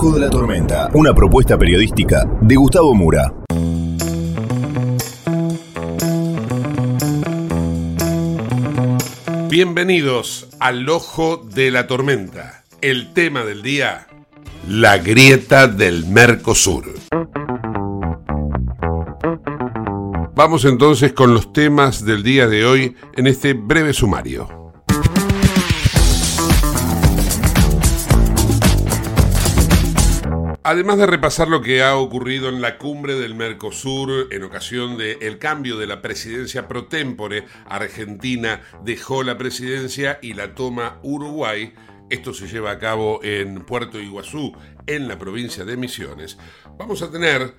Ojo de la Tormenta, una propuesta periodística de Gustavo Mura. Bienvenidos al Ojo de la Tormenta. El tema del día, la grieta del Mercosur. Vamos entonces con los temas del día de hoy en este breve sumario. Además de repasar lo que ha ocurrido en la cumbre del Mercosur en ocasión del cambio de la presidencia pro tempore, Argentina dejó la presidencia y la toma Uruguay. Esto se lleva a cabo en Puerto Iguazú, en la provincia de Misiones. Vamos a tener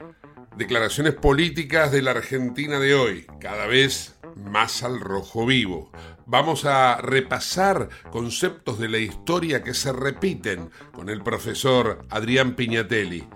declaraciones políticas de la Argentina de hoy, cada vez más al rojo vivo. Vamos a repasar conceptos de la historia que se repiten con el profesor Adrián Piñatelli.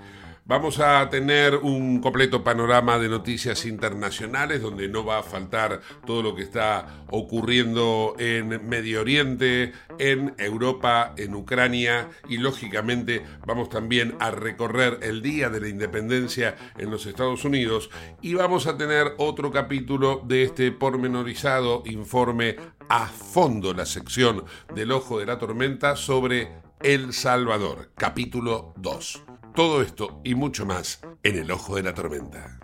Vamos a tener un completo panorama de noticias internacionales donde no va a faltar todo lo que está ocurriendo en Medio Oriente, en Europa, en Ucrania y lógicamente vamos también a recorrer el Día de la Independencia en los Estados Unidos y vamos a tener otro capítulo de este pormenorizado informe a fondo la sección del Ojo de la Tormenta sobre El Salvador, capítulo 2. Todo esto y mucho más en el ojo de la tormenta.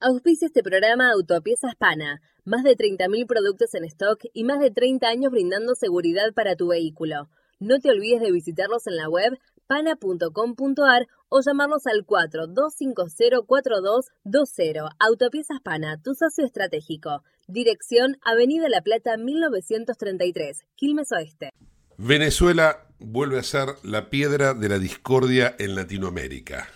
Auspicia este programa Autopiezas Pana. Más de 30.000 productos en stock y más de 30 años brindando seguridad para tu vehículo. No te olvides de visitarlos en la web pana.com.ar o llamarlos al 42504220. Autopiezas Pana, tu socio estratégico. Dirección Avenida La Plata 1933, Quilmes Oeste. Venezuela vuelve a ser la piedra de la discordia en Latinoamérica.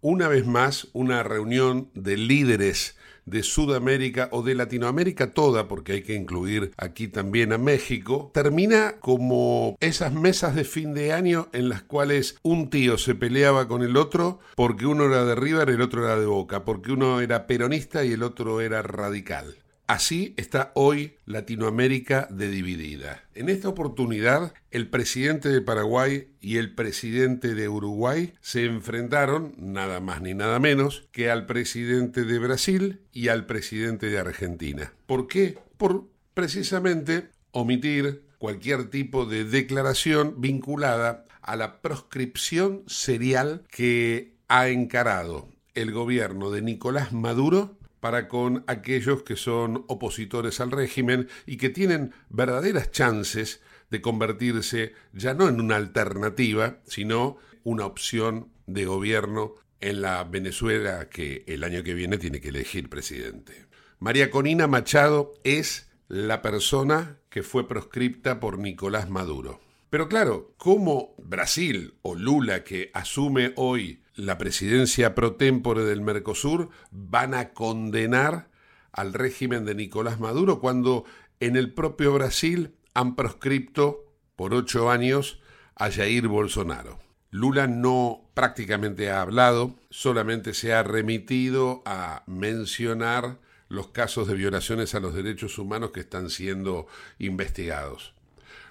Una vez más, una reunión de líderes de Sudamérica o de Latinoamérica toda, porque hay que incluir aquí también a México, termina como esas mesas de fin de año en las cuales un tío se peleaba con el otro porque uno era de River y el otro era de Boca, porque uno era peronista y el otro era radical. Así está hoy Latinoamérica de dividida. En esta oportunidad, el presidente de Paraguay y el presidente de Uruguay se enfrentaron, nada más ni nada menos, que al presidente de Brasil y al presidente de Argentina. ¿Por qué? Por precisamente omitir cualquier tipo de declaración vinculada a la proscripción serial que ha encarado el gobierno de Nicolás Maduro para con aquellos que son opositores al régimen y que tienen verdaderas chances de convertirse ya no en una alternativa, sino una opción de gobierno en la Venezuela que el año que viene tiene que elegir presidente. María Conina Machado es la persona que fue proscripta por Nicolás Maduro. Pero claro, ¿cómo Brasil o Lula, que asume hoy la presidencia pro tempore del Mercosur van a condenar al régimen de Nicolás Maduro cuando En el propio Brasil han proscripto por ocho años a Jair Bolsonaro. Lula no prácticamente ha hablado, solamente se ha remitido a mencionar los casos de violaciones a los derechos humanos que están siendo investigados.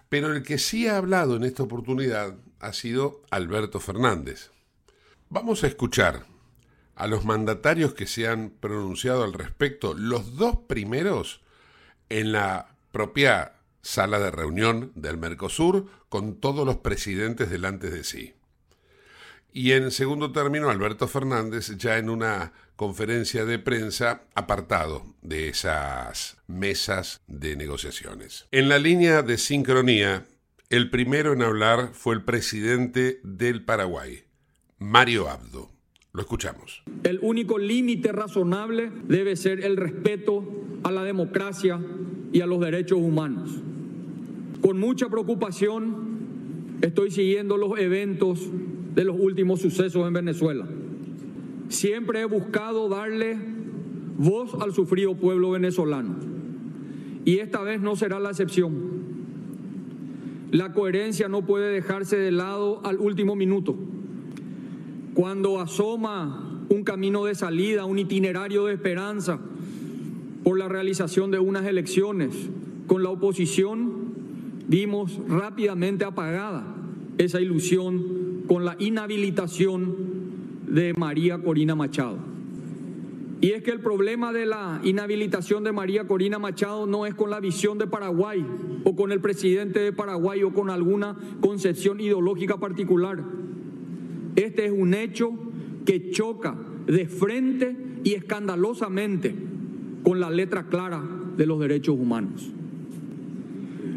Pero el que sí ha hablado en esta oportunidad ha sido Alberto Fernández. Vamos a escuchar a los mandatarios que se han pronunciado al respecto, los dos primeros en la propia sala de reunión del Mercosur con todos los presidentes delante de sí. Y en segundo término, Alberto Fernández ya en una conferencia de prensa apartado de esas mesas de negociaciones. En la línea de sincronía, el primero en hablar fue el presidente del Paraguay, Mario Abdo. Lo escuchamos. El único límite razonable debe ser el respeto a la democracia y a los derechos humanos. Con mucha preocupación estoy siguiendo los eventos de los últimos sucesos en Venezuela. Siempre he buscado darle voz al sufrido pueblo venezolano. Y esta vez no será la excepción. La coherencia no puede dejarse de lado al último minuto. Cuando asoma un camino de salida, un itinerario de esperanza por la realización de unas elecciones con la oposición, vimos rápidamente apagada esa ilusión con la inhabilitación de María Corina Machado. Y es que el problema de la inhabilitación de María Corina Machado no es con la visión de Paraguay o con el presidente de Paraguay o con alguna concepción ideológica particular este es un hecho que choca de frente y escandalosamente con la letra clara de los derechos humanos.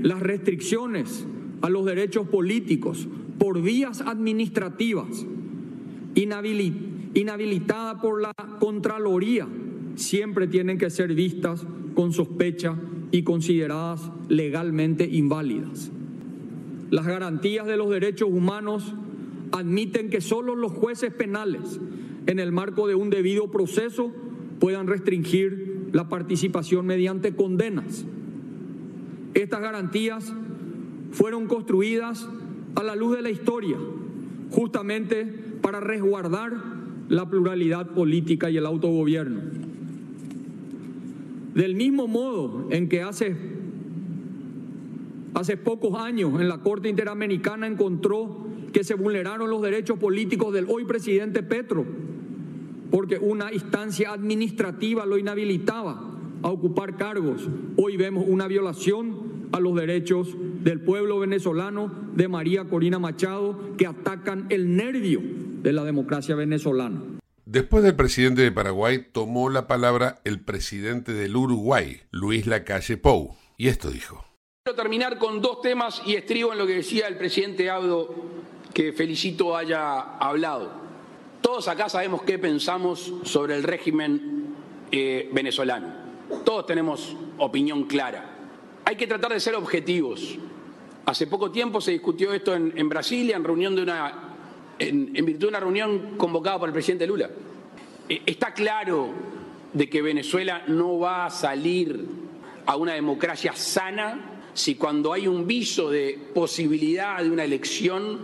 Las restricciones a los derechos políticos por vías administrativas inhabilitadas por la Contraloría siempre tienen que ser vistas con sospecha y consideradas legalmente inválidas. Las garantías de los derechos humanos admiten que solo los jueces penales, en el marco de un debido proceso, puedan restringir la participación mediante condenas. Estas garantías fueron construidas a la luz de la historia, justamente para resguardar la pluralidad política y el autogobierno. Del mismo modo en que hace, hace pocos años en la Corte Interamericana encontró que se vulneraron los derechos políticos del hoy presidente Petro, porque una instancia administrativa lo inhabilitaba a ocupar cargos. Hoy vemos una violación a los derechos del pueblo venezolano de María Corina Machado que atacan el nervio de la democracia venezolana. Después del presidente de Paraguay tomó la palabra el presidente del Uruguay, Luis Lacalle Pou, y esto dijo. Quiero terminar con dos temas y estribo en lo que decía el presidente Abdo que Felicito haya hablado. Todos acá sabemos qué pensamos sobre el régimen eh, venezolano. Todos tenemos opinión clara. Hay que tratar de ser objetivos. Hace poco tiempo se discutió esto en, Brasilia, en, reunión de una, en, virtud de una reunión convocada por el presidente Lula. Eh, está claro de que Venezuela no va a salir a una democracia sana si cuando hay un viso de posibilidad de una elección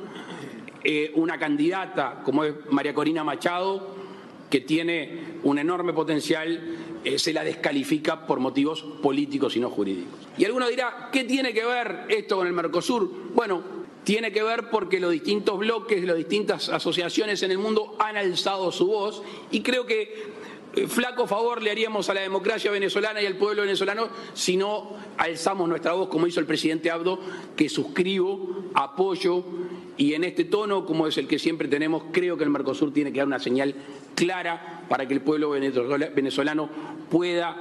eh, una candidata como es María Corina Machado, que tiene un enorme potencial, eh, se la descalifica por motivos políticos y no jurídicos. Y alguno dirá, ¿qué tiene que ver esto con el Mercosur? Bueno, tiene que ver porque los distintos bloques, las distintas asociaciones en el mundo han alzado su voz y creo que flaco favor le haríamos a la democracia venezolana y al pueblo venezolano si no alzamos nuestra voz como hizo el presidente Abdo, que suscribo, apoyo y en este tono, como es el que siempre tenemos, creo que el Mercosur tiene que dar una señal clara para que el pueblo venezolano pueda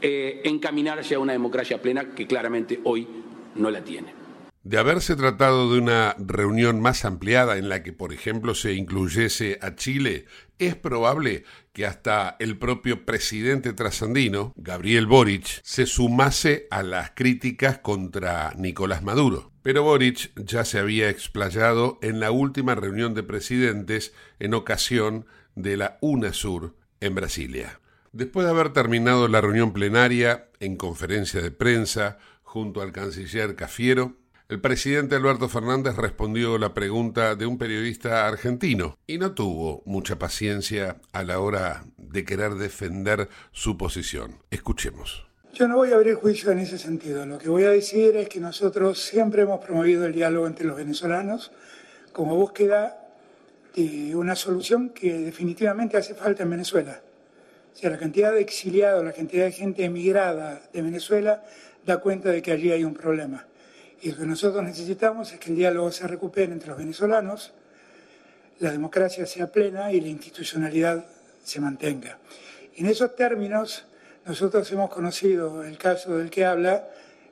eh, encaminarse a una democracia plena que claramente hoy no la tiene. De haberse tratado de una reunión más ampliada en la que, por ejemplo, se incluyese a Chile, es probable que hasta el propio presidente trasandino, Gabriel Boric, se sumase a las críticas contra Nicolás Maduro. Pero Boric ya se había explayado en la última reunión de presidentes en ocasión de la UNASUR en Brasilia. Después de haber terminado la reunión plenaria en conferencia de prensa junto al canciller Cafiero, el presidente Alberto Fernández respondió la pregunta de un periodista argentino y no tuvo mucha paciencia a la hora de querer defender su posición. Escuchemos. Yo no voy a abrir juicio en ese sentido. Lo que voy a decir es que nosotros siempre hemos promovido el diálogo entre los venezolanos como búsqueda de una solución que definitivamente hace falta en Venezuela. O sea, la cantidad de exiliados, la cantidad de gente emigrada de Venezuela da cuenta de que allí hay un problema. Y lo que nosotros necesitamos es que el diálogo se recupere entre los venezolanos, la democracia sea plena y la institucionalidad se mantenga. En esos términos, nosotros hemos conocido el caso del que habla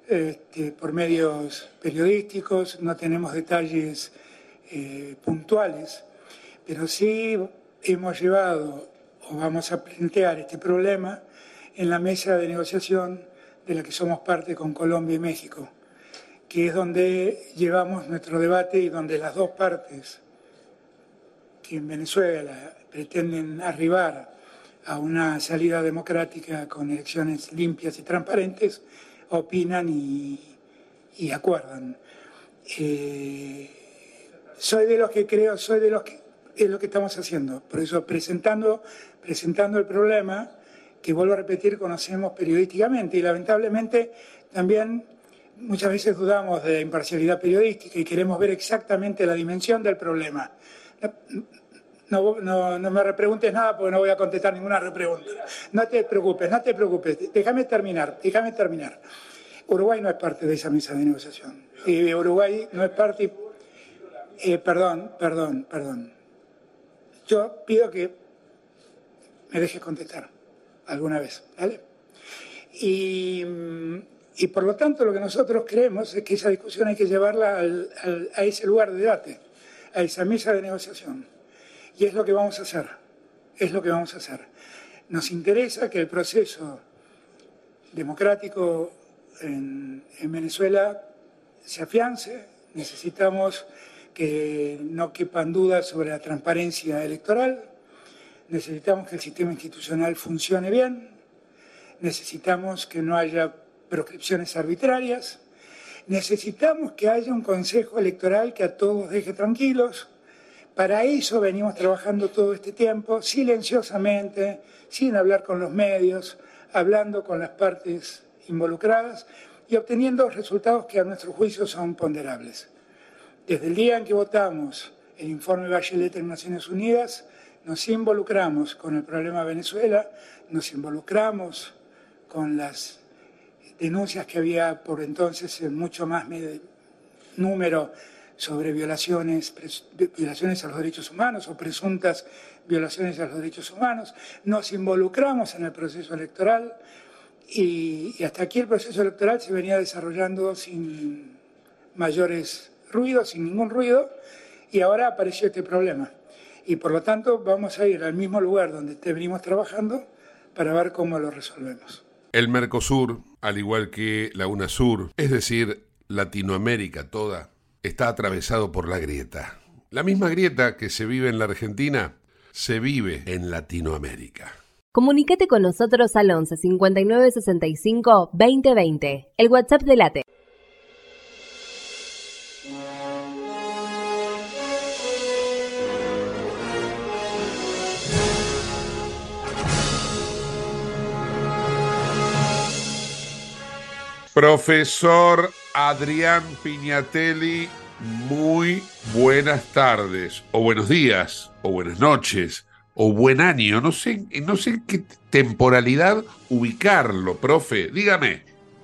este, por medios periodísticos, no tenemos detalles eh, puntuales, pero sí hemos llevado o vamos a plantear este problema en la mesa de negociación de la que somos parte con Colombia y México, que es donde llevamos nuestro debate y donde las dos partes que en Venezuela pretenden arribar a una salida democrática con elecciones limpias y transparentes, opinan y, acuerdan. Eh, soy de los que creo, soy de los que es lo que estamos haciendo. Por eso presentando presentando el problema que, vuelvo a repetir, conocemos periodísticamente y lamentablemente también muchas veces dudamos de imparcialidad periodística y queremos ver exactamente la dimensión del problema. No, no, no, me repreguntes nada porque no voy a contestar ninguna repregunta. No te preocupes, no te preocupes. Déjame terminar, déjame terminar. Uruguay no es parte de esa mesa de negociación. Y Uruguay no es parte... Eh, perdón, perdón, perdón. Yo pido que me deje contestar alguna vez. Y, por lo tanto lo que nosotros creemos es que esa discusión hay que llevarla a ese lugar de debate, a esa mesa de negociación. Y es lo que vamos a hacer, es lo que vamos a hacer. Nos interesa que el proceso democrático en, en Venezuela se afiance, necesitamos que no quepan dudas sobre la transparencia electoral, necesitamos que el sistema institucional funcione bien, necesitamos que no haya proscripciones arbitrarias, necesitamos que haya un consejo electoral que a todos deje tranquilos. Para eso venimos trabajando todo este tiempo, silenciosamente, sin hablar con los medios, hablando con las partes involucradas y obteniendo resultados que a nuestro juicio son ponderables. Desde el día en que votamos el informe Bachelet en Naciones Unidas, nos involucramos con el problema Venezuela, nos involucramos con las denuncias que había por entonces en mucho más número sobre violaciones, violaciones a los derechos humanos o presuntas violaciones a los derechos humanos, nos involucramos en el proceso electoral y, hasta aquí el proceso electoral se venía desarrollando sin mayores ruidos, sin ningún ruido, y ahora apareció este problema y por lo tanto vamos a ir al mismo lugar donde venimos trabajando para ver cómo lo resolvemos. El Mercosur, al igual que la UNASUR, es decir, Latinoamérica toda, está atravesado por la grieta. La misma grieta que se vive en la Argentina se vive en Latinoamérica. Comunícate con nosotros al 11 59 65 2020, el WhatsApp de Late. Profesor Adrián Piñatelli, muy buenas tardes, o buenos días, o buenas noches, o buen año. No sé, no sé en qué temporalidad ubicarlo, profe. Dígame.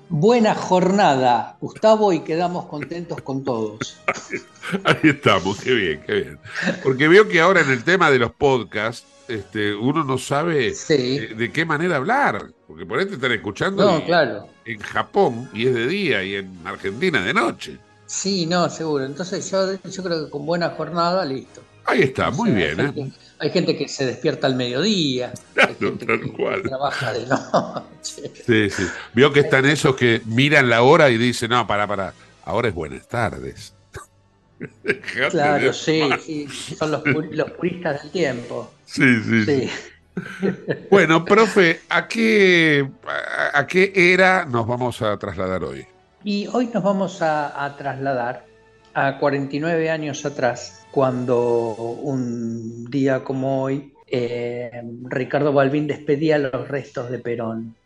Buena jornada, Gustavo, y quedamos contentos con todos. Ahí estamos, qué bien, qué bien. Porque veo que ahora en el tema de los podcasts, este, uno no sabe eh, de, qué manera hablar. Porque por ahí te están escuchando claro. en Japón y es de día y en Argentina de noche. Sí, no, seguro. Entonces yo, yo creo que con buena jornada, listo. Ahí está, muy bien. ¿eh? Hay gente que se despierta al mediodía. Claro, tal cual. Trabaja de noche. Sí, sí. Vio que están esos que miran la hora y dicen, no, para, para, ahora es buenas tardes. claro, sí, sí, son los, los, puristas del tiempo. Sí, sí, sí. Bueno, profe, ¿a qué, a, qué era nos vamos a trasladar hoy? Y hoy nos vamos a, trasladar a 49 años atrás, cuando un día como hoy, eh, Ricardo Balbín despedía los restos de Perón.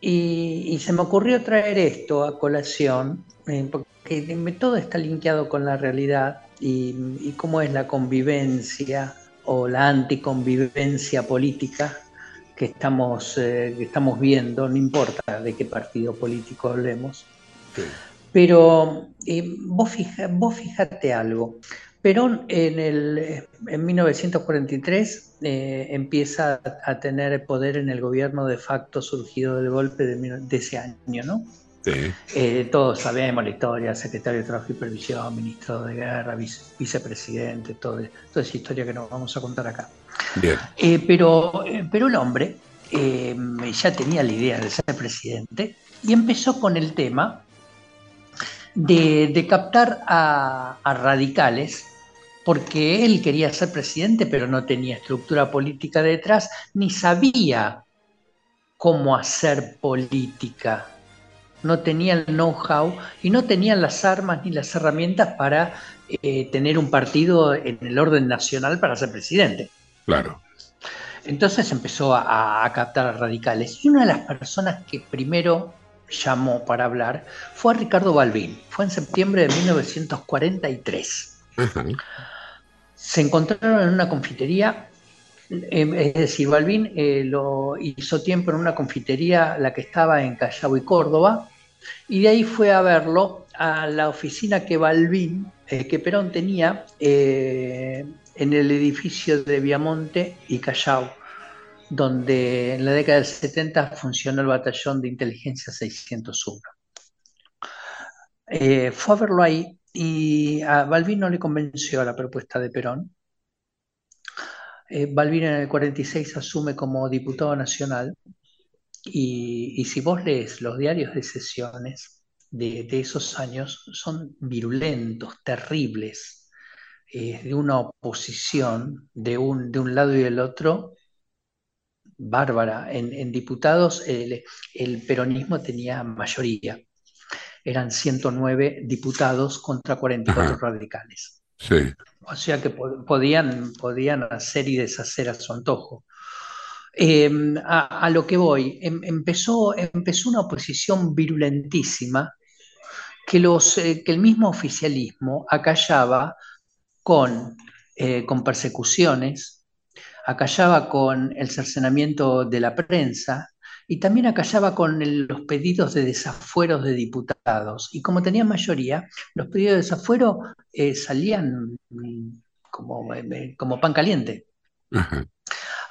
Y, se me ocurrió traer esto a colación, eh, porque todo está linkeado con la realidad y, y cómo es la convivencia o la anticonvivencia política que estamos, eh, que estamos viendo, no importa de qué partido político hablemos. Pero eh, vos, fija, vos fíjate algo. Perón en, el, en 1943 eh, empieza a tener poder en el gobierno de facto surgido del golpe de, de ese año, ¿no? Eh, todos sabemos la historia, secretario de Trabajo y Previsión, ministro de Guerra, vicepresidente, toda esa historia que nos vamos a contar acá. Eh, pero, eh, pero el hombre ya tenía la idea de ser presidente y empezó con el tema de, captar a, a radicales porque él quería ser presidente, pero no tenía estructura política detrás, ni sabía cómo hacer política no tenían el know-how y no tenían las armas ni las herramientas para eh, tener un partido en el orden nacional para ser presidente. Claro. Entonces empezó a, captar a radicales. Y una de las personas que primero llamó para hablar fue a Ricardo Balbín. Fue en septiembre de 1943. Se encontraron en una confitería em, es decir, Balbín eh, lo hizo tiempo en una confitería, la que estaba en Callao y Córdoba, y de ahí fue a verlo a la oficina que eh, que Perón tenía eh, en el edificio de Viamonte y Callao, donde en la década del 70 funcionó el batallón de inteligencia 601. Eh, fue a verlo ahí y a Balbín no le convenció la propuesta de Perón. Balbín en el 46 asume como diputado nacional y, si vos lees los diarios de sesiones de, esos años, son virulentos, terribles, eh, de una oposición de un, de un lado y del otro bárbara. En, diputados el, peronismo tenía mayoría. Eran 109 diputados contra 44 radicales. O sea que podían, podían hacer y deshacer a su antojo. Em, a, lo que voy, em, empezó, una oposición virulentísima que, eh, el mismo oficialismo acallaba con, eh, con persecuciones, acallaba con el cercenamiento de la prensa y también acallaba con los pedidos de desafueros de diputados. Y como tenían mayoría, los pedidos de desafuero eh, salían como, como pan caliente.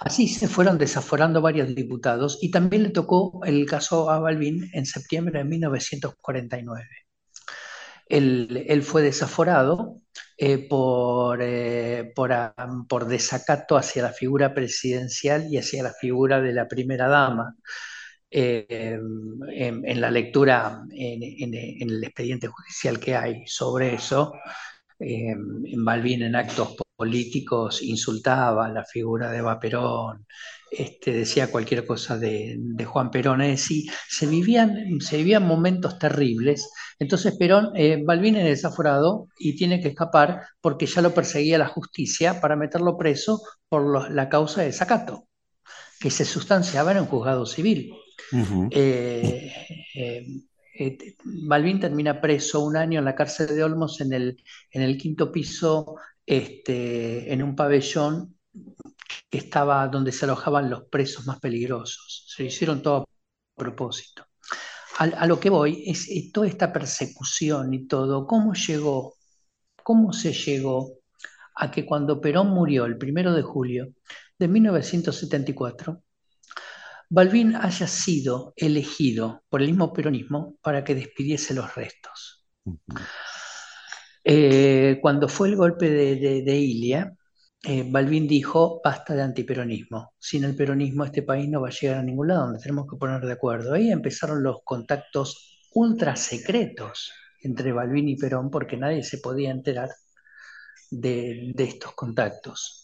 Así se fueron desaforando varios diputados y también le tocó el caso a Balbín en septiembre de 1949. Él, fue desaforado eh, por, eh, por, desacato hacia la figura presidencial y hacia la figura de la primera dama. Eh, en, la lectura, en, el expediente judicial que hay sobre eso, en Balbín en actos políticos insultaba la figura de Eva Perón, este, decía cualquier cosa de, Juan Perón, es decir, se vivían, se vivían momentos terribles. Entonces Perón, eh, Balbín es desaforado y tiene que escapar porque ya lo perseguía la justicia para meterlo preso por la causa de Zacato, que se sustanciaba en un juzgado civil. Eh, eh, Balbín termina preso un año en la cárcel de Olmos en el, en el quinto piso este, en un pabellón que estaba donde se alojaban los presos más peligrosos. Se hicieron todo a propósito. A, lo que voy es, toda esta persecución y todo, ¿cómo llegó? ¿Cómo se llegó a que cuando Perón murió el primero de julio de 1974, Balbín haya sido elegido por el mismo peronismo para que despidiese los restos? Eh, cuando fue el golpe de, Ilia, eh, Balvin dijo, basta de antiperonismo. Sin el peronismo este país no va a llegar a ningún lado, donde tenemos que poner de acuerdo. Ahí empezaron los contactos ultra secretos entre Balvin y Perón porque nadie se podía enterar de, estos contactos.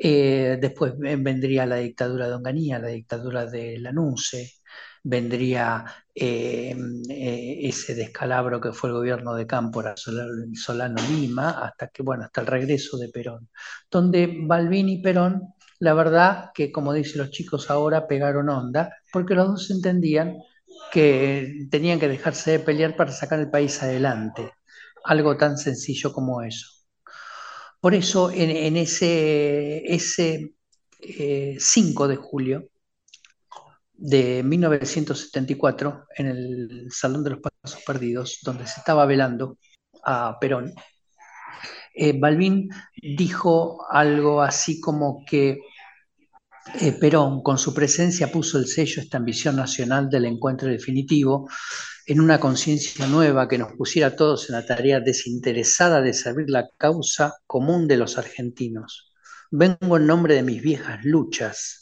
Eh, después vendría la dictadura de Onganía, la dictadura de Lanuse, vendría eh, eh, ese descalabro que fue el gobierno de Cámpora, Solano Lima, hasta que, bueno, hasta el regreso de Perón, donde Balbín y Perón, la verdad que, como dicen los chicos ahora, pegaron onda, porque los dos entendían que tenían que dejarse de pelear para sacar el país adelante, algo tan sencillo como eso. Por eso, en, ese, ese 5 eh, de julio, de 1974 en el Salón de los Pasos Perdidos, donde se estaba velando a Perón, eh, Balbín dijo algo así como que eh, Perón, con su presencia, puso el sello esta ambición nacional del encuentro definitivo en una conciencia nueva que nos pusiera a todos en la tarea desinteresada de servir la causa común de los argentinos. Vengo en nombre de mis viejas luchas,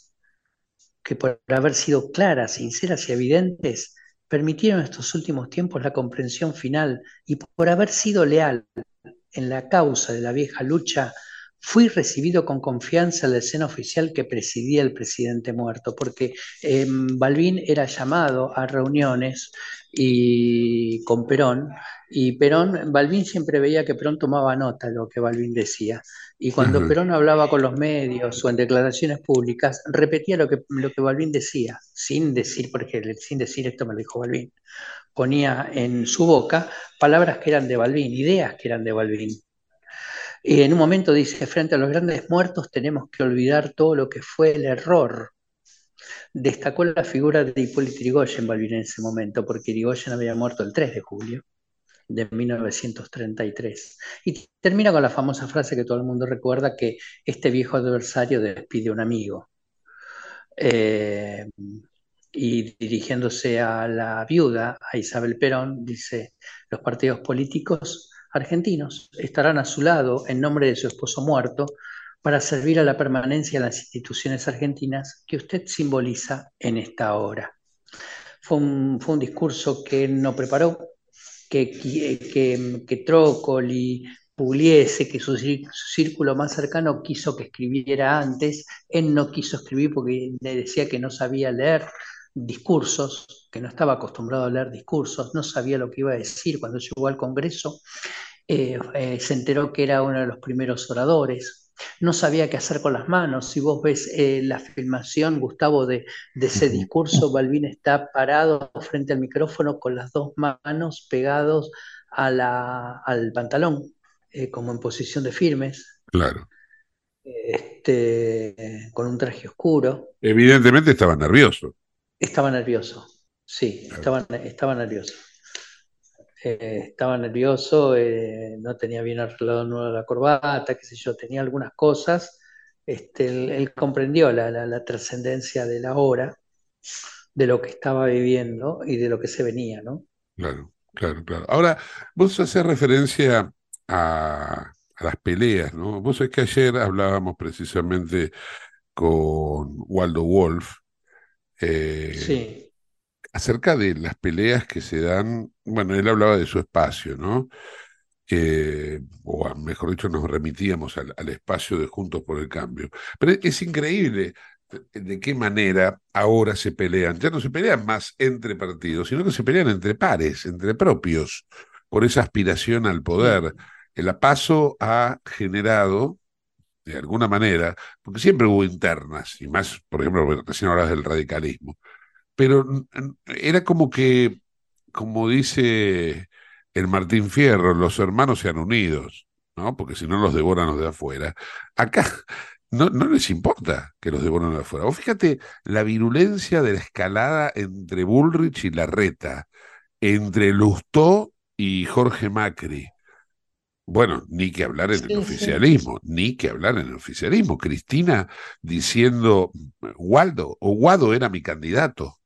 que por haber sido claras, sinceras y evidentes, permitieron estos últimos tiempos la comprensión final y por haber sido leal en la causa de la vieja lucha, fui recibido con confianza en la escena oficial que presidía el presidente muerto, porque eh, Balbín era llamado a reuniones y con Perón, y Perón, Balbín siempre veía que Perón tomaba nota de lo que Balbín decía. Y cuando Perón hablaba con los medios o en declaraciones públicas, repetía lo que, lo que Balbín decía, sin decir, porque sin decir esto me lo dijo Balbín. Ponía en su boca palabras que eran de Balbín, ideas que eran de Balbín. Y en un momento dice, frente a los grandes muertos tenemos que olvidar todo lo que fue el error Destacó la figura de Hipólito Yrigoyen Balbín en ese momento, porque Yrigoyen había muerto el 3 de julio de 1933. Y termina con la famosa frase que todo el mundo recuerda, que este viejo adversario despide a un amigo. Eh, y dirigiéndose a la viuda, a Isabel Perón, dice, los partidos políticos argentinos estarán a su lado en nombre de su esposo muerto para servir a la permanencia de las instituciones argentinas que usted simboliza en esta hora. Fue un, fue un discurso que no preparó, que, que, que Trócoli, Pugliese, que su, círculo más cercano quiso que escribiera antes, él no quiso escribir porque le decía que no sabía leer discursos, que no estaba acostumbrado a leer discursos, no sabía lo que iba a decir cuando llegó al Congreso, eh, eh, se enteró que era uno de los primeros oradores, no sabía qué hacer con las manos. Si vos ves eh, la filmación, Gustavo, de, ese discurso, Balvin está parado frente al micrófono con las dos manos pegados al pantalón, eh, como en posición de firmes. Claro. Este, con un traje oscuro. Evidentemente estaba nervioso. Estaba nervioso, sí, estaba, estaba nervioso. Eh, estaba nervioso, eh, no tenía bien arreglado la corbata, qué sé yo, tenía algunas cosas. Este, él, comprendió la, trascendencia de la hora, de lo que estaba viviendo y de lo que se venía, ¿no? Claro, claro, claro. Ahora, vos haces referencia a, las peleas, ¿no? Vos sabés que ayer hablábamos precisamente con Waldo Wolf. Eh, sí acerca de las peleas que se dan, bueno, él hablaba de su espacio, ¿no? O mejor dicho, nos remitíamos al, espacio de Juntos por el Cambio. Pero es increíble de qué manera ahora se pelean. Ya no se pelean más entre partidos, sino que se pelean entre pares, entre propios, por esa aspiración al poder. El APASO ha generado, de alguna manera, porque siempre hubo internas, y más, por ejemplo, recién hablas del radicalismo, pero era como que, como dice el Martín Fierro, los hermanos sean unidos, ¿no? Porque si no los devoran los de afuera. Acá no, no les importa que los devoren los de afuera. O fíjate la virulencia de la escalada entre Bullrich y Larreta, entre Lustó y Jorge Macri. Bueno, ni que hablar en el oficialismo, ni que hablar en el oficialismo. Cristina diciendo, Waldo, o Guado era mi candidato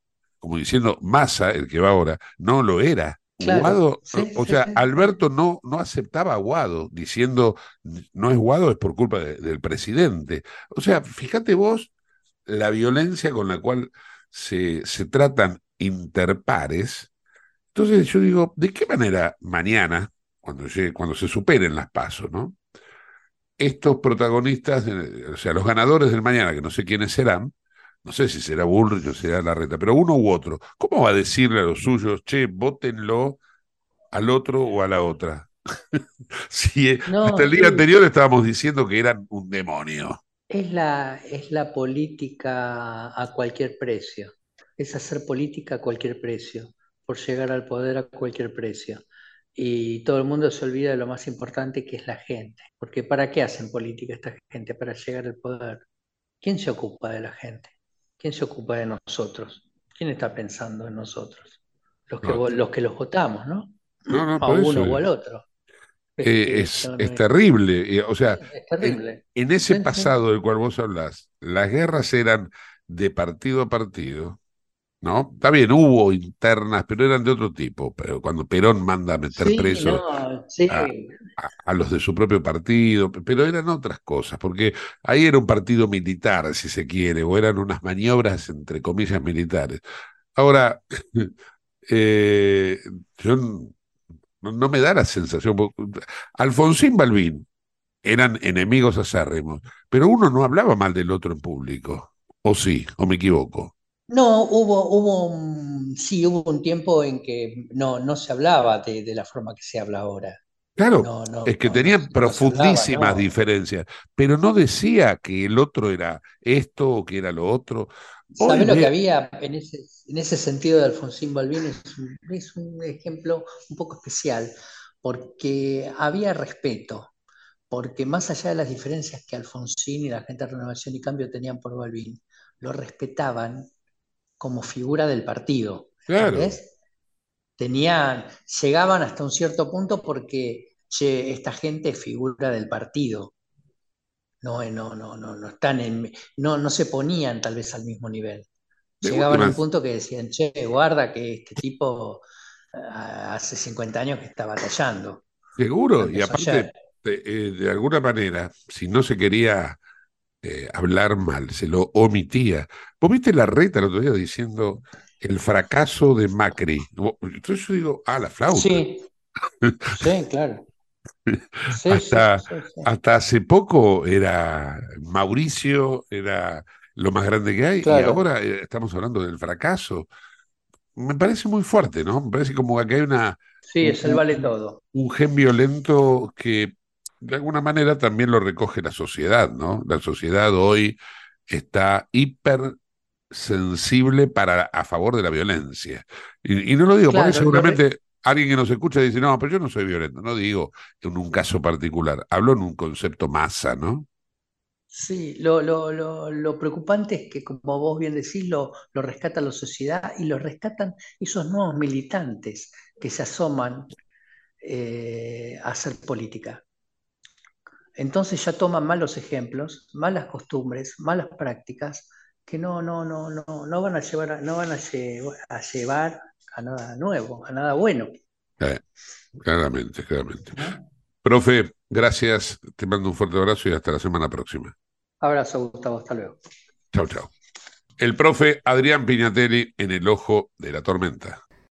como diciendo Massa, el que va ahora, no lo era. Guado, o sea, Alberto no, no aceptaba a Guado, diciendo no es Guado, es por culpa del presidente. O sea, fíjate vos la violencia con la cual se, se tratan interpares. Entonces yo digo, ¿de qué manera mañana, cuando, llegue, cuando se superen las pasos, ¿no? estos protagonistas, o sea, los ganadores del mañana, que no sé quiénes serán, no sé si será Bullrich o será Larreta, pero uno u otro, ¿cómo va a decirle a los suyos, che, votenlo al otro o a la otra? si eh, hasta el día anterior estábamos diciendo que eran un demonio. Es la, es la política a cualquier precio. Es hacer política a cualquier precio, por llegar al poder a cualquier precio. Y todo el mundo se olvida de lo más importante que es la gente. Porque ¿para qué hacen política esta gente? Para llegar al poder. ¿Quién se ocupa de la gente? ¿Quién se ocupa de nosotros? ¿Quién está pensando en nosotros? Los que, los, que los votamos, ¿no? a uno o al otro. Eh, es, terrible. O sea, En, ese pasado del cual vos hablás, las guerras eran de partido a partido, ¿no? Está bien, hubo internas, pero eran de otro tipo. Pero cuando Perón manda a meter presos a, los de su propio partido, pero eran otras cosas, porque ahí era un partido militar, si se quiere, o eran unas maniobras, entre comillas, militares. Ahora, eh, yo no, me da la sensación. Alfonsín Balbín eran enemigos acérrimos, pero uno no hablaba mal del otro en público. ¿O sí? ¿O me equivoco? No, hubo, hubo sí, hubo un tiempo en que no, no se hablaba de, la forma que se habla ahora. Claro, es que tenían profundísimas diferencias, pero no decía que el otro era esto o que era lo otro. ¿Sabes lo que había en ese, en ese sentido de Alfonsín Balbín? Es un, ejemplo un poco especial, porque había respeto, porque más allá de las diferencias que Alfonsín y la gente de Renovación y Cambio tenían por Balbín, lo respetaban como figura del partido. Claro. Tenían, llegaban hasta un cierto punto porque esta gente es figura del partido no, eh, no, no, no, no están en, no, no se ponían tal vez al mismo nivel. Llegaban a un punto que decían, che, guarda que este tipo ah, hace 50 años que está batallando. Seguro, y aparte, eh, de, alguna manera, si no se quería eh, hablar mal, se lo omitía. Vos viste la reta el otro día diciendo el fracaso de Macri. Entonces yo digo, ah, la flauta. Sí, sí, claro. hasta, hasta hace poco era Mauricio, era lo más grande que hay, y ahora eh, estamos hablando del fracaso. Me parece muy fuerte, ¿no? Me parece como que hay una... Sí, es el vale todo. Un gen violento que de alguna manera también lo recoge la sociedad, ¿no? La sociedad hoy está hiper sensible para a favor de la violencia. Y, no lo digo porque seguramente alguien que nos escucha dice, no, pero yo no soy violento. No digo en un caso particular, hablo en un concepto masa, ¿no? Sí, lo, lo, lo, preocupante es que, como vos bien decís, lo, lo rescata la sociedad y lo rescatan esos nuevos militantes que se asoman eh, a hacer política. Entonces ya toman malos ejemplos, malas costumbres, malas prácticas que no, no, no, no, no van a llevar, no van a, a llevar a nada nuevo, a nada bueno. Eh, claramente, claramente. Profe, gracias, te mando un fuerte abrazo y hasta la semana próxima. Abrazo, Gustavo, hasta luego. Chao, chao. El profe Adrián Piñatelli en el ojo de la tormenta.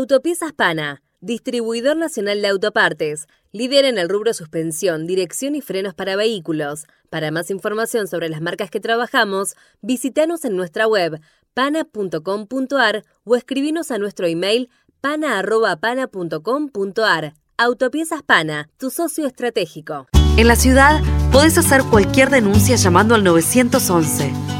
Autopiezas Pana, distribuidor nacional de autopartes, líder en el rubro suspensión, dirección y frenos para vehículos. Para más información sobre las marcas que trabajamos, visítanos en nuestra web pana.com.ar o escribinos a nuestro email pana.pana.com.ar. Autopiezas Pana, tu socio estratégico. En la ciudad podés hacer cualquier denuncia llamando al 911.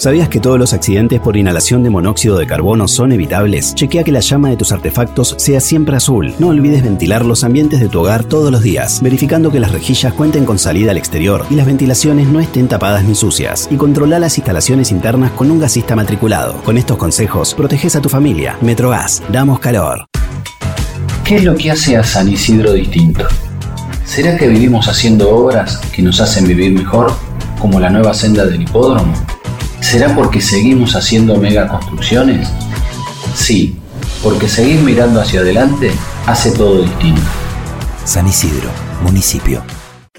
¿Sabías que todos los accidentes por inhalación de monóxido de carbono son evitables? Chequea que la llama de tus artefactos sea siempre azul. No olvides ventilar los ambientes de tu hogar todos los días, verificando que las rejillas cuenten con salida al exterior y las ventilaciones no estén tapadas ni sucias. Y controla las instalaciones internas con un gasista matriculado. Con estos consejos, proteges a tu familia. Metrogas, damos calor. ¿Qué es lo que hace a San Isidro distinto? ¿Será que vivimos haciendo obras que nos hacen vivir mejor, como la nueva senda del hipódromo? ¿Será porque seguimos haciendo megaconstrucciones? Sí, porque seguir mirando hacia adelante hace todo distinto. San Isidro, municipio.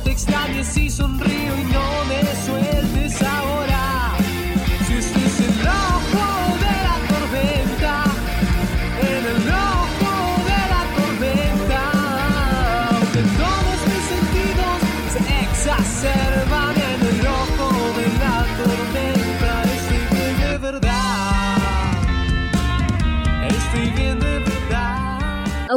No te extrañes si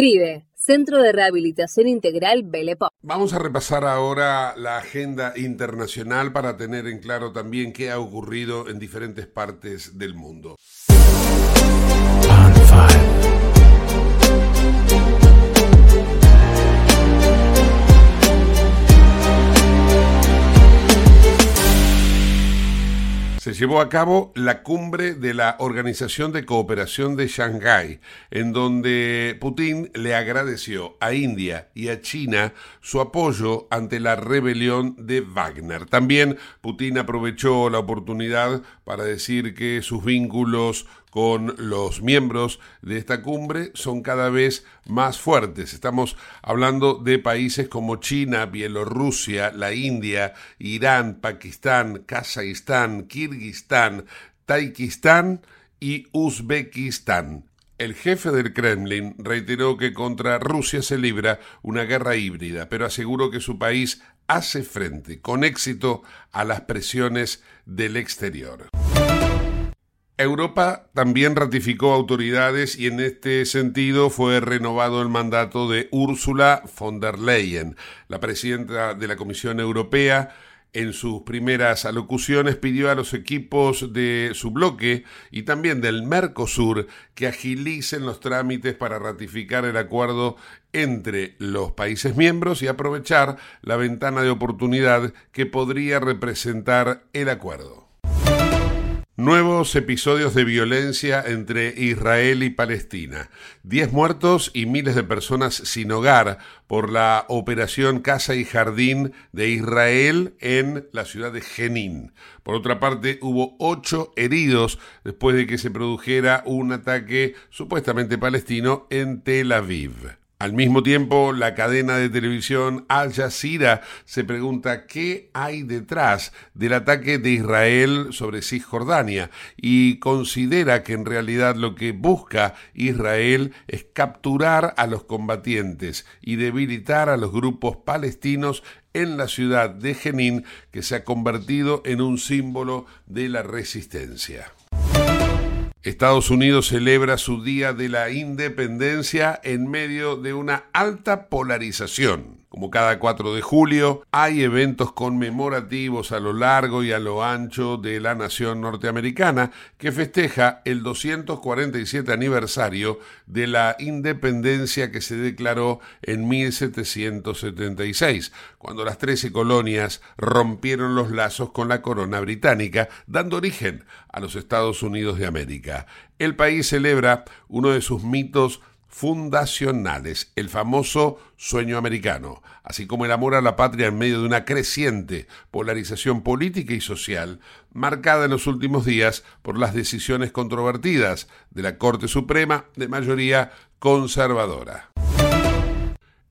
CRIBE, Centro de Rehabilitación Integral Belepo. Vamos a repasar ahora la agenda internacional para tener en claro también qué ha ocurrido en diferentes partes del mundo. Se llevó a cabo la cumbre de la Organización de Cooperación de Shanghái, en donde Putin le agradeció a India y a China su apoyo ante la rebelión de Wagner. También Putin aprovechó la oportunidad para decir que sus vínculos con los miembros de esta cumbre son cada vez más fuertes. Estamos hablando de países como China, Bielorrusia, la India, Irán, Pakistán, Kazajistán, Kirguistán, Taikistán y Uzbekistán. El jefe del Kremlin reiteró que contra Rusia se libra una guerra híbrida, pero aseguró que su país hace frente con éxito a las presiones del exterior. Europa también ratificó autoridades y en este sentido fue renovado el mandato de Ursula von der Leyen, la presidenta de la Comisión Europea. En sus primeras alocuciones pidió a los equipos de su bloque y también del Mercosur que agilicen los trámites para ratificar el acuerdo entre los países miembros y aprovechar la ventana de oportunidad que podría representar el acuerdo. Nuevos episodios de violencia entre Israel y Palestina. Diez muertos y miles de personas sin hogar por la operación Casa y Jardín de Israel en la ciudad de Jenin. Por otra parte, hubo ocho heridos después de que se produjera un ataque supuestamente palestino en Tel Aviv. Al mismo tiempo, la cadena de televisión Al Jazeera se pregunta qué hay detrás del ataque de Israel sobre Cisjordania y considera que en realidad lo que busca Israel es capturar a los combatientes y debilitar a los grupos palestinos en la ciudad de Jenin que se ha convertido en un símbolo de la resistencia. Estados Unidos celebra su Día de la Independencia en medio de una alta polarización. Como cada 4 de julio, hay eventos conmemorativos a lo largo y a lo ancho de la nación norteamericana que festeja el 247 aniversario de la independencia que se declaró en 1776, cuando las 13 colonias rompieron los lazos con la corona británica, dando origen a los Estados Unidos de América. El país celebra uno de sus mitos fundacionales, el famoso sueño americano, así como el amor a la patria en medio de una creciente polarización política y social, marcada en los últimos días por las decisiones controvertidas de la Corte Suprema de mayoría conservadora.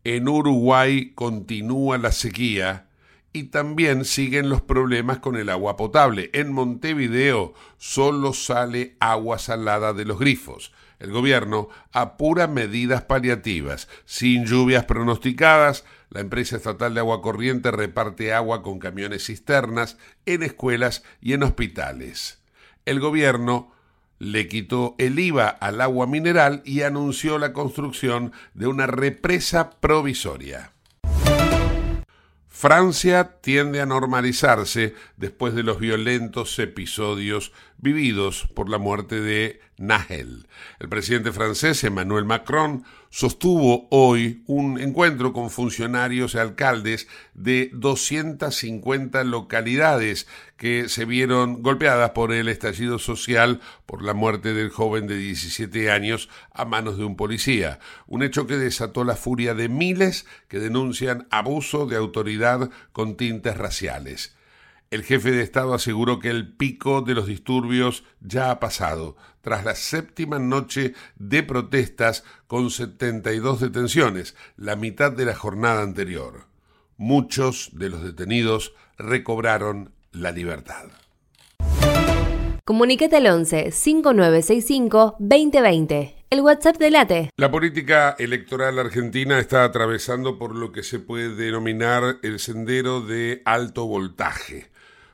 En Uruguay continúa la sequía y también siguen los problemas con el agua potable. En Montevideo solo sale agua salada de los grifos el gobierno apura medidas paliativas. Sin lluvias pronosticadas, la empresa estatal de agua corriente reparte agua con camiones cisternas en escuelas y en hospitales. El gobierno le quitó el IVA al agua mineral y anunció la construcción de una represa provisoria. Francia tiende a normalizarse después de los violentos episodios vividos por la muerte de Nahel. El presidente francés Emmanuel Macron sostuvo hoy un encuentro con funcionarios y alcaldes de 250 localidades que se vieron golpeadas por el estallido social por la muerte del joven de 17 años a manos de un policía, un hecho que desató la furia de miles que denuncian abuso de autoridad con tintes raciales. El jefe de Estado aseguró que el pico de los disturbios ya ha pasado, tras la séptima noche de protestas con 72 detenciones, la mitad de la jornada anterior. Muchos de los detenidos recobraron la libertad. Comunicate al 11 5965 2020. El WhatsApp de Late. La política electoral argentina está atravesando por lo que se puede denominar el sendero de alto voltaje.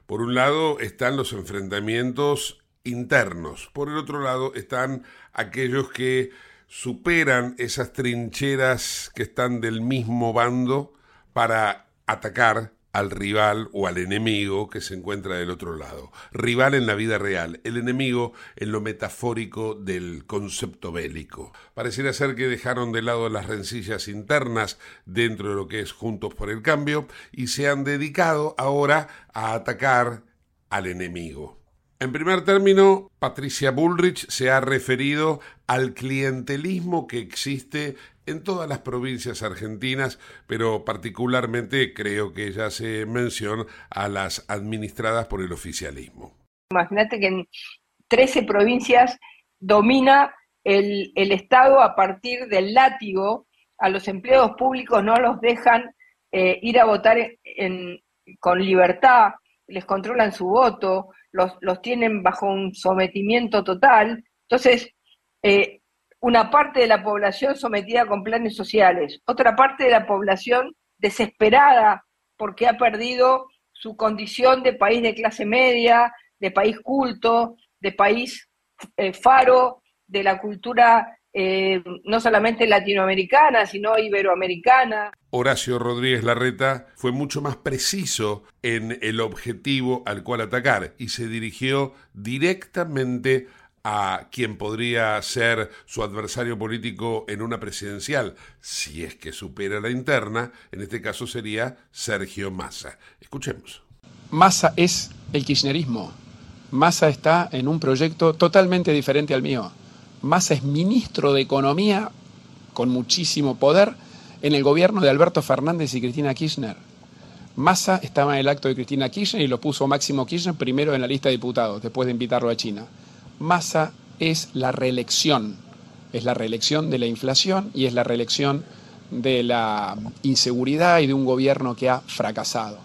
Por un lado están los enfrentamientos internos, por el otro lado están aquellos que superan esas trincheras que están del mismo bando para atacar al rival o al enemigo que se encuentra del otro lado. Rival en la vida real, el enemigo en lo metafórico del concepto bélico. Pareciera ser que dejaron de lado las rencillas internas dentro de lo que es Juntos por el Cambio y se han dedicado ahora a atacar al enemigo. En primer término, Patricia Bullrich se ha referido al clientelismo que existe en todas las provincias argentinas, pero particularmente creo que ella hace mención a las administradas por el oficialismo. Imagínate que en 13 provincias domina el, el, Estado a partir del látigo, a los empleados públicos no los dejan eh, ir a votar en, con libertad, les controlan su voto, los, los tienen bajo un sometimiento total. Entonces, eh, una parte de la población sometida con planes sociales, otra parte de la población desesperada porque ha perdido su condición de país de clase media, de país culto, de país eh, faro de la cultura eh, no solamente latinoamericana, sino iberoamericana. Horacio Rodríguez Larreta fue mucho más preciso en el objetivo al cual atacar y se dirigió directamente a quien podría ser su adversario político en una presidencial, si es que supera la interna, en este caso sería Sergio Massa. Escuchemos. Massa es el kirchnerismo. Massa está en un proyecto totalmente diferente al mío. Massa es ministro de Economía con muchísimo poder en el gobierno de Alberto Fernández y Cristina Kirchner. Massa estaba en el acto de Cristina Kirchner y lo puso Máximo Kirchner primero en la lista de diputados, después de invitarlo a China. Massa es la reelección, es la reelección de la inflación y es la reelección de la inseguridad y de un gobierno que ha fracasado.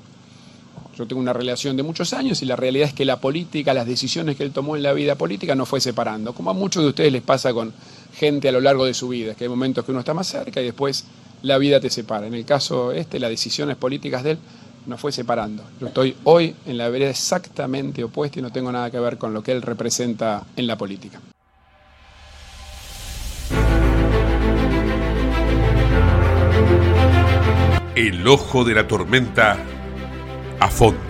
Yo tengo una relación de muchos años y la realidad es que la política, las decisiones que él tomó en la vida política no fue separando, como a muchos de ustedes les pasa con gente a lo largo de su vida, que hay momentos que uno está más cerca y después la vida te separa. En el caso este, las decisiones políticas de él no fue separando. Yo estoy hoy en la vereda exactamente opuesta y no tengo nada que ver con lo que él representa en la política. El ojo de la tormenta a fondo.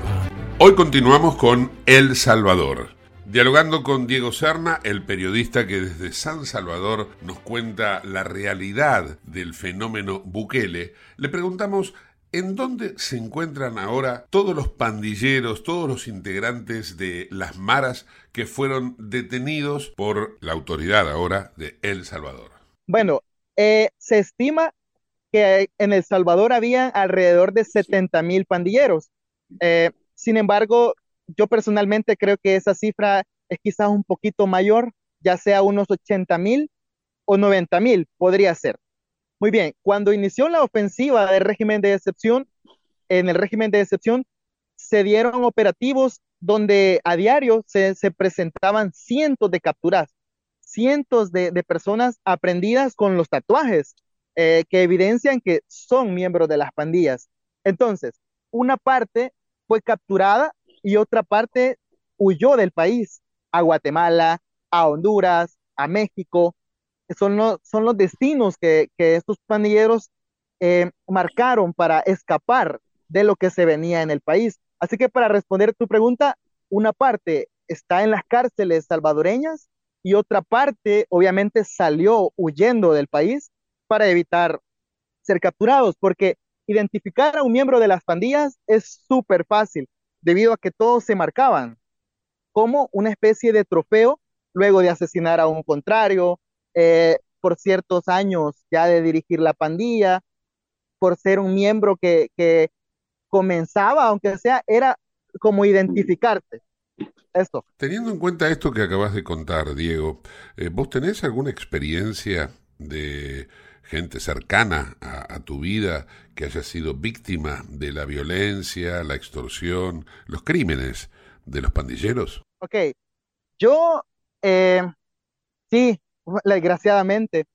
Hoy continuamos con El Salvador. Dialogando con Diego Serna, el periodista que desde San Salvador nos cuenta la realidad del fenómeno Bukele, le preguntamos en dónde se encuentran ahora todos los pandilleros, todos los integrantes de las maras que fueron detenidos por la autoridad ahora de El Salvador. Bueno, eh, se estima que en El Salvador había alrededor de 70 mil pandilleros. Eh, sin embargo, yo personalmente creo que esa cifra es quizás un poquito mayor, ya sea unos 80 mil o 90 mil, podría ser. Muy bien, cuando inició la ofensiva del régimen de excepción, en el régimen de excepción se dieron operativos donde a diario se, presentaban cientos de capturas, cientos de, personas aprendidas con los tatuajes eh, que evidencian que son miembros de las pandillas. Entonces, una parte fue capturada y otra parte huyó del país a Guatemala, a Honduras, a México. Son los, son los destinos que, estos pandilleros eh, marcaron para escapar de lo que se venía en el país. Así que para responder tu pregunta, una parte está en las cárceles salvadoreñas y otra parte obviamente salió huyendo del país para evitar ser capturados, porque identificar a un miembro de las pandillas es súper fácil, debido a que todos se marcaban como una especie de trofeo luego de asesinar a un contrario, eh, por ciertos años ya de dirigir la pandilla, por ser un miembro que, que comenzaba, aunque sea, era como identificarte. Esto. Teniendo en cuenta esto que acabas de contar, Diego, eh, ¿vos tenés alguna experiencia de gente cercana a, a, tu vida que haya sido víctima de la violencia, la extorsión, los crímenes de los pandilleros? Ok, yo eh, sí, desgraciadamente,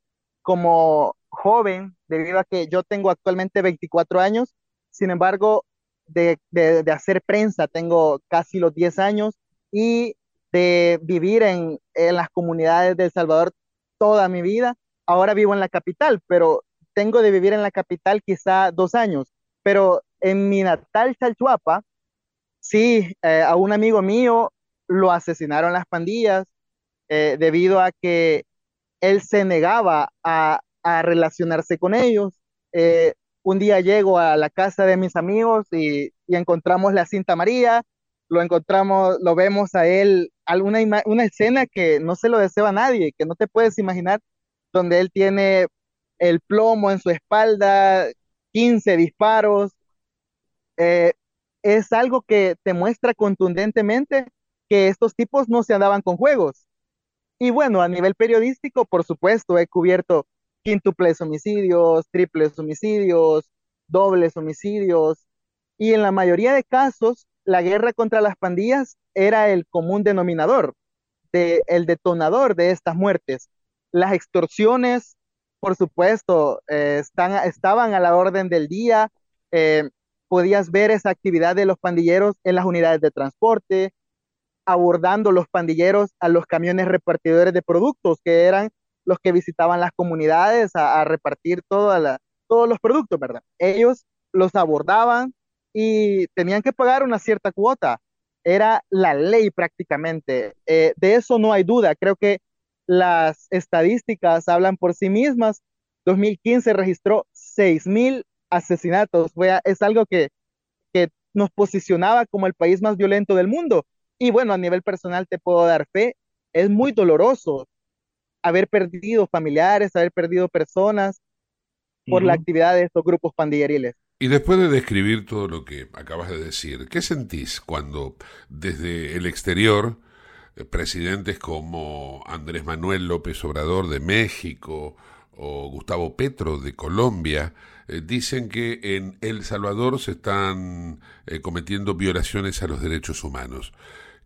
como joven, debido a que yo tengo actualmente 24 años, sin embargo, de, de, de hacer prensa tengo casi los 10 años y de vivir en, en las comunidades de El Salvador toda mi vida. Ahora vivo en la capital, pero tengo de vivir en la capital quizá dos años. Pero en mi natal Chalchuapa, sí, eh, a un amigo mío lo asesinaron las pandillas eh, debido a que él se negaba a, relacionarse con ellos. Eh, un día llego a la casa de mis amigos y, y encontramos la cinta María, lo encontramos, lo vemos a él, alguna una escena que no se lo desea a nadie, que no te puedes imaginar, donde él tiene el plomo en su espalda, 15 disparos. Eh, es algo que te muestra contundentemente que estos tipos no se andaban con juegos. Y bueno, a nivel periodístico, por supuesto, he cubierto quíntuples homicidios, triples homicidios, dobles homicidios, y en la mayoría de casos, la guerra contra las pandillas era el común denominador, de, el detonador de estas muertes. Las extorsiones, por supuesto, eh, estaban a la orden del día. Eh, podías ver esa actividad de los pandilleros en las unidades de transporte, abordando los pandilleros a los camiones repartidores de productos, que eran los que visitaban las comunidades a, repartir todos los productos, ¿verdad? Ellos los abordaban y tenían que pagar una cierta cuota. Era la ley prácticamente. Eh, de eso no hay duda. Creo que las estadísticas hablan por sí mismas. 2015 registró 6.000 asesinatos. Fue, es algo que nos posicionaba como el país más violento del mundo. Y bueno, a nivel personal te puedo dar fe, es muy doloroso haber perdido familiares, haber perdido personas por uh -huh. la actividad de estos grupos pandilleriles. Y después de describir todo lo que acabas de decir, ¿qué sentís cuando desde el exterior eh, presidentes como Andrés Manuel López Obrador de México o Gustavo Petro de Colombia eh, dicen que en El Salvador se están eh, cometiendo violaciones a los derechos humanos?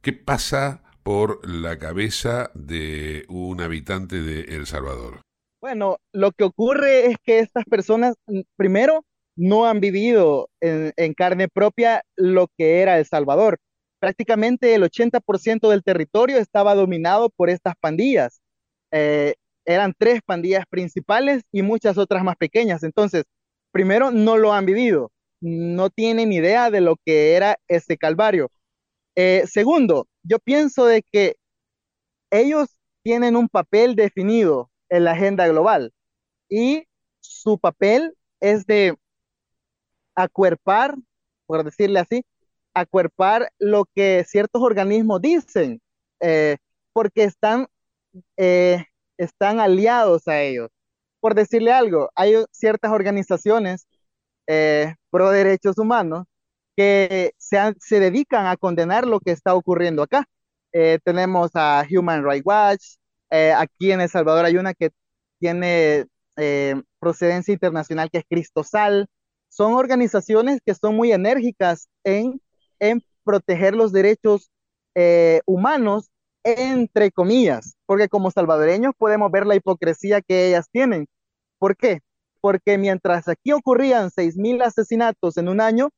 ¿Qué pasa por la cabeza de un habitante de El Salvador? Bueno, lo que ocurre es que estas personas, primero, no han vivido en, carne propia lo que era El Salvador. Prácticamente el 80% del territorio estaba dominado por estas pandillas. Eh, eran tres pandillas principales y muchas otras más pequeñas. Entonces, primero, no lo han vivido. No tienen idea de lo que era ese calvario. Eh, segundo, yo pienso de que ellos tienen un papel definido en la agenda global y su papel es de acuerpar, por decirle así, acuerpar lo que ciertos organismos dicen, eh, porque están, eh, están aliados a ellos. Por decirle algo, hay ciertas organizaciones pro derechos humanos que se, se, dedican a condenar lo que está ocurriendo acá. tenemos a Human Rights Watch, aquí en El Salvador hay una que tiene procedencia internacional que es Cristosal, son organizaciones que son muy enérgicas en, en proteger los derechos eh, humanos, entre comillas, porque como salvadoreños podemos ver la hipocresía que ellas tienen. ¿Por qué? Porque mientras aquí ocurrían 6.000 asesinatos en un año,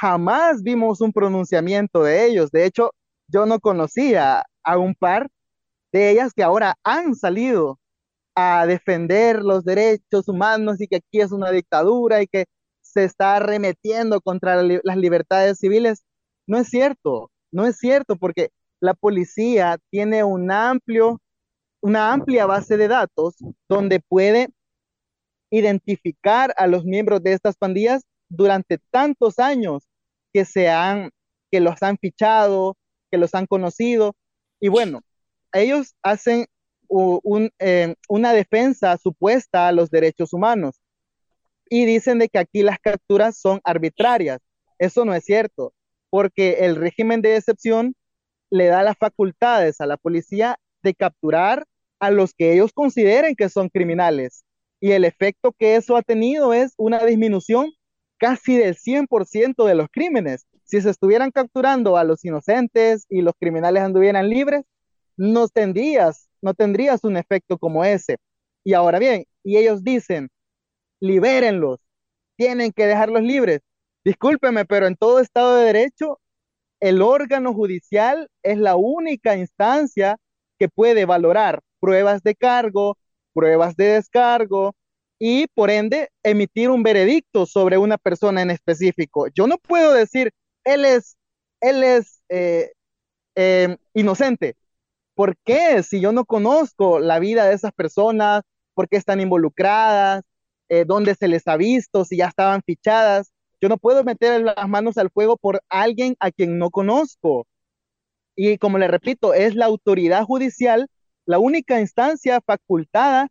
jamás vimos un pronunciamiento de ellos. De hecho, yo no conocía a un par de ellas que ahora han salido a defender los derechos humanos y que aquí es una dictadura y que se está arremetiendo contra la, las libertades civiles. No es cierto, no es cierto, porque la policía tiene un amplio, una amplia base de datos donde puede identificar a los miembros de estas pandillas durante tantos años que se han, que los han fichado, que los han conocido. Y bueno, ellos hacen eh, una defensa supuesta a los derechos humanos y dicen de que aquí las capturas son arbitrarias. Eso no es cierto. porque el régimen de excepción le da las facultades a la policía de capturar a los que ellos consideren que son criminales. Y el efecto que eso ha tenido es una disminución casi del 100% de los crímenes. Si se estuvieran capturando a los inocentes y los criminales anduvieran libres, no tendrías, no tendrías un efecto como ese. Y ahora bien, y ellos dicen, libérenlos, tienen que dejarlos libres. Discúlpeme, pero en todo Estado de Derecho, el órgano judicial es la única instancia que puede valorar pruebas de cargo, pruebas de descargo y por ende emitir un veredicto sobre una persona en específico. Yo no puedo decir, él es, él es eh, eh, inocente. ¿Por qué? Si yo no conozco la vida de esas personas, por qué están involucradas, eh, dónde se les ha visto, si ya estaban fichadas. Yo no puedo meter las manos al fuego por alguien a quien no conozco. Y como le repito, es la autoridad judicial la única instancia facultada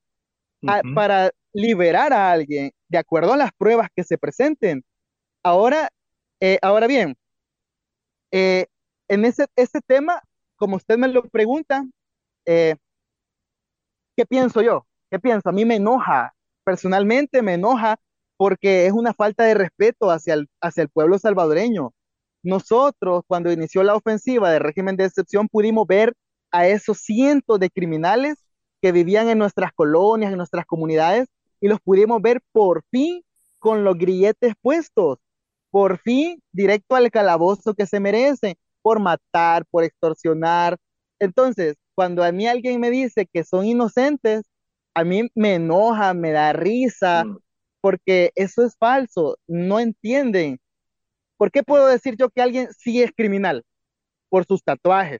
a- para liberar a alguien de acuerdo a las pruebas que se presenten. Ahora, eh, ahora bien, eh, en ese, ese tema, como usted me lo pregunta, eh, ¿qué pienso yo? ¿Qué pienso? A mí me enoja, personalmente me enoja porque es una falta de respeto hacia el, hacia el pueblo salvadoreño. Nosotros, cuando inició la ofensiva del régimen de excepción, pudimos ver a esos cientos de criminales que vivían en nuestras colonias, en nuestras comunidades, y los pudimos ver por fin con los grilletes puestos, por fin directo al calabozo que se merecen, por matar, por extorsionar. Entonces, cuando a mí alguien me dice que son inocentes, a mí me enoja, me da risa, porque eso es falso, no entienden. ¿Por qué puedo decir yo que alguien sí es criminal? Por sus tatuajes.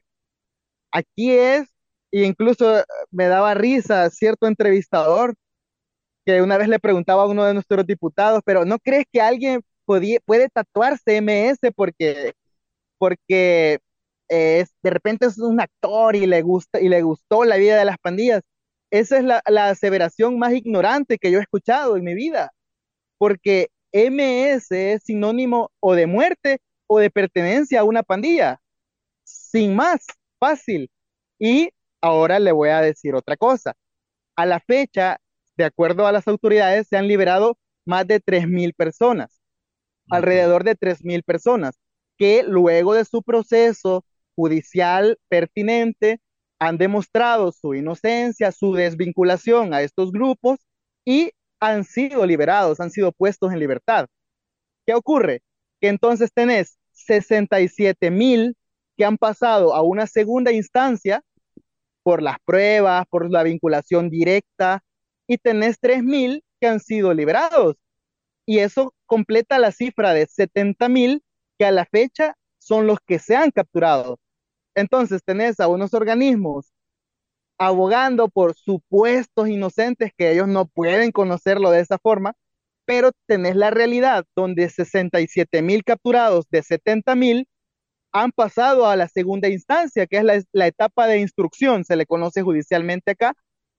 Aquí es, e incluso me daba risa cierto entrevistador que una vez le preguntaba a uno de nuestros diputados, pero ¿no crees que alguien podía- puede tatuarse MS porque, porque eh, es- de repente es un actor y le gusta y le gustó la vida de las pandillas? Esa es la, la aseveración más ignorante que yo he escuchado en mi vida, porque MS es sinónimo o de muerte o de pertenencia a una pandilla, sin más, fácil. Y ahora le voy a decir otra cosa. A la fecha, de acuerdo a las autoridades, se han liberado más de 3.000 personas, alrededor de 3.000 personas, que luego de su proceso judicial pertinente han demostrado su inocencia, su desvinculación a estos grupos y han sido liberados, han sido puestos en libertad. ¿Qué ocurre? Que entonces tenés 67 mil que han pasado a una segunda instancia por las pruebas, por la vinculación directa, y tenés 3 mil que han sido liberados. Y eso completa la cifra de 70 mil que a la fecha son los que se han capturado. Entonces tenés a unos organismos abogando por supuestos inocentes que ellos no pueden conocerlo de esa forma, pero tenés la realidad donde 67 mil capturados de 70 mil han pasado a la segunda instancia, que es la, la etapa de instrucción, se le conoce judicialmente acá,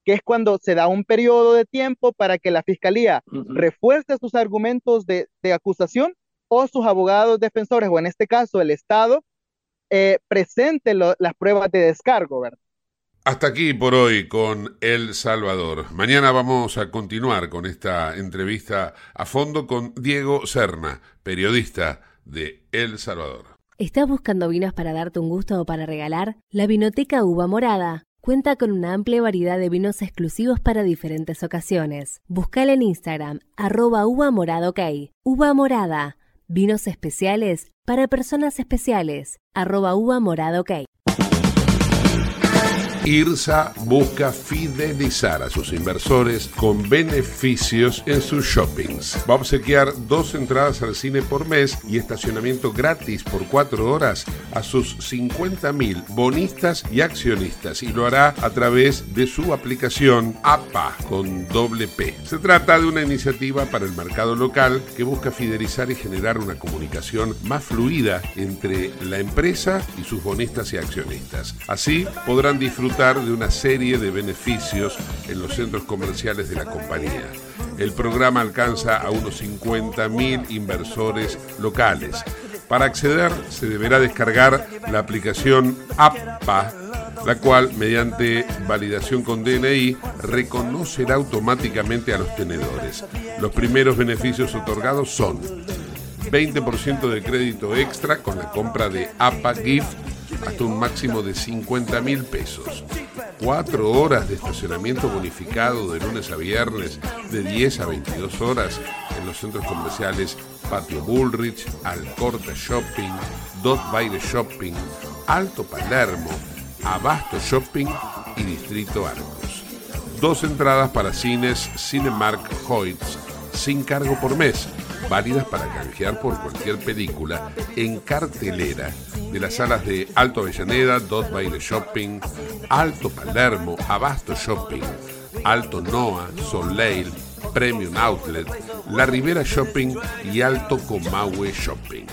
que es cuando se da un periodo de tiempo para que la fiscalía refuerce sus argumentos de, de acusación o sus abogados defensores, o en este caso el Estado, eh, presente lo- las pruebas de descargo, ¿verdad? Hasta aquí por hoy con El Salvador. Mañana vamos a continuar con esta entrevista a fondo con Diego Serna, periodista de El Salvador. ¿Estás buscando vinos para darte un gusto o para regalar? La Vinoteca Uva Morada cuenta con una amplia variedad de vinos exclusivos para diferentes ocasiones. Buscala en Instagram, arroba uva morada. Uva morada, vinos especiales para personas especiales, arroba uva morada. IRSA busca fidelizar a sus inversores con beneficios en sus shoppings. Va a obsequiar dos entradas al cine por mes y estacionamiento gratis por cuatro horas a sus 50.000 bonistas y accionistas y lo hará a través de su aplicación APA con doble P. Se trata de una iniciativa para el mercado local que busca fidelizar y generar una comunicación más fluida entre la empresa y sus bonistas y accionistas. Así podrán de una serie de beneficios en los centros comerciales de la compañía. El programa alcanza a unos 50.000 inversores locales. Para acceder se deberá descargar la aplicación APPA, la cual mediante validación con DNI reconocerá automáticamente a los tenedores. Los primeros beneficios otorgados son 20% de crédito extra con la compra de APA Gift hasta un máximo de 50 mil pesos. Cuatro horas de estacionamiento bonificado de lunes a viernes de 10 a 22 horas en los centros comerciales Patio Bullrich, Alcorta Shopping, Dot Baile Shopping, Alto Palermo, Abasto Shopping y Distrito Arcos. Dos entradas para cines Cinemark Hoyts sin cargo por mes, válidas para canjear por cualquier película en cartelera de las salas de Alto Avellaneda, Dot Baile Shopping, Alto Palermo, Abasto Shopping, Alto Noa, Soleil, Premium Outlet, La Ribera Shopping y Alto Comahue Shopping.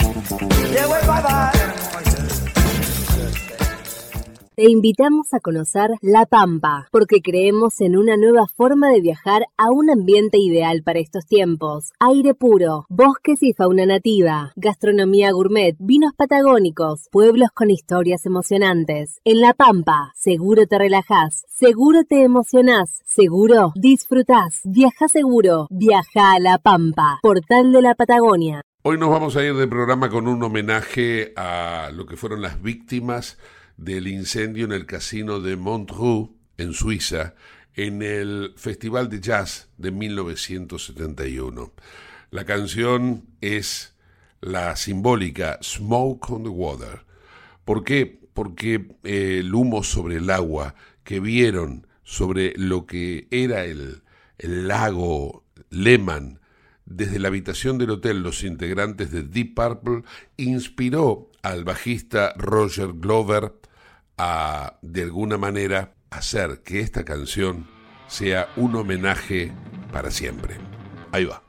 Te invitamos a conocer La Pampa, porque creemos en una nueva forma de viajar a un ambiente ideal para estos tiempos. Aire puro, bosques y fauna nativa, gastronomía gourmet, vinos patagónicos, pueblos con historias emocionantes. En La Pampa, seguro te relajás, seguro te emocionás, seguro disfrutás. Viaja seguro, viaja a La Pampa, portal de la Patagonia. Hoy nos vamos a ir de programa con un homenaje a lo que fueron las víctimas del incendio en el casino de Montreux, en Suiza, en el Festival de Jazz de 1971. La canción es la simbólica Smoke on the Water. ¿Por qué? Porque eh, el humo sobre el agua que vieron sobre lo que era el, el lago Lehman desde la habitación del hotel los integrantes de Deep Purple inspiró al bajista Roger Glover a, de alguna manera, hacer que esta canción sea un homenaje para siempre. Ahí va.